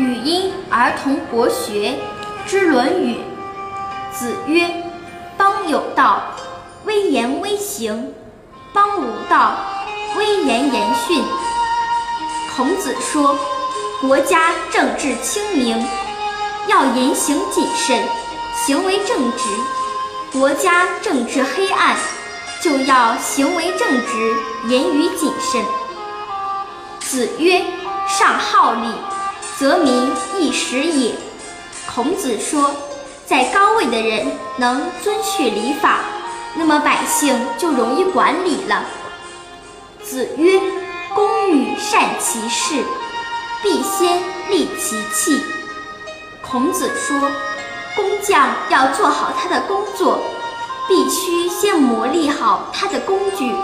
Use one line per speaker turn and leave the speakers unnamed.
语音儿童国学之《论语》。子曰：“邦有道，威严威行；邦无道，威严严训。”孔子说：“国家政治清明，要言行谨慎，行为正直；国家政治黑暗，就要行为正直，言语谨慎。”子曰：“上好礼，则民易时也。”孔子说，在高位的人能遵循礼法，那么百姓就容易管理了。子曰：“工欲善其事，必先利其器。”孔子说，工匠要做好他的工作，必须先磨砺好他的工具。